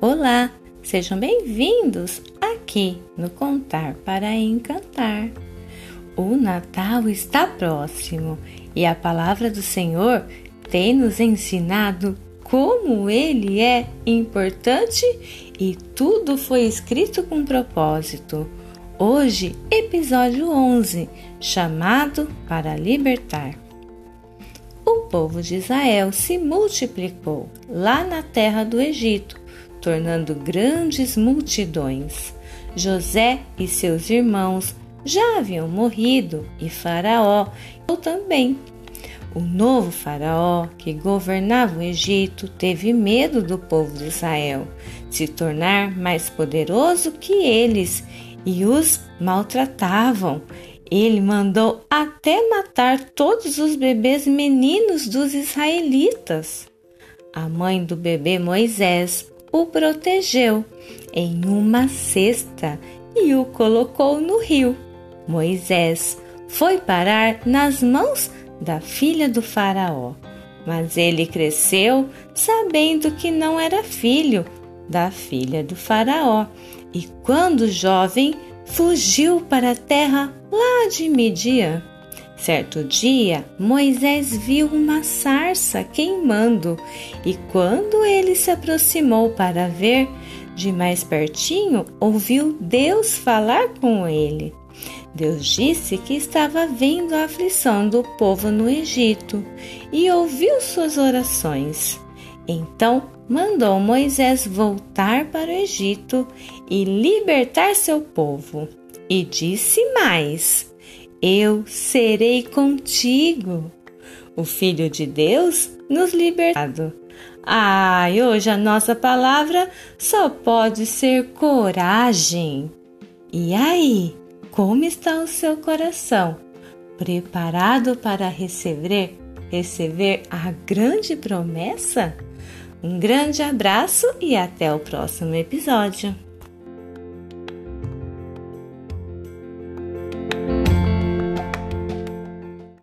Olá, sejam bem-vindos aqui no Contar para Encantar. O Natal está próximo e a palavra do Senhor tem nos ensinado como ele é importante e tudo foi escrito com propósito. Hoje, episódio 11, chamado para libertar. O povo de Israel se multiplicou lá na terra do Egito tornando grandes multidões. José e seus irmãos já haviam morrido e Faraó também. O novo Faraó, que governava o Egito, teve medo do povo de Israel se tornar mais poderoso que eles e os maltratavam. Ele mandou até matar todos os bebês meninos dos israelitas. A mãe do bebê Moisés o protegeu em uma cesta e o colocou no rio. Moisés foi parar nas mãos da filha do Faraó, mas ele cresceu sabendo que não era filho da filha do Faraó e, quando jovem, fugiu para a terra lá de Midian. Certo dia, Moisés viu uma sarça queimando e, quando ele se aproximou para ver de mais pertinho, ouviu Deus falar com ele. Deus disse que estava vendo a aflição do povo no Egito e ouviu suas orações. Então mandou Moisés voltar para o Egito e libertar seu povo. E disse mais: eu serei contigo. O Filho de Deus nos libertado. Ai, hoje a nossa palavra só pode ser coragem. E aí, como está o seu coração? Preparado para receber receber a grande promessa? Um grande abraço e até o próximo episódio.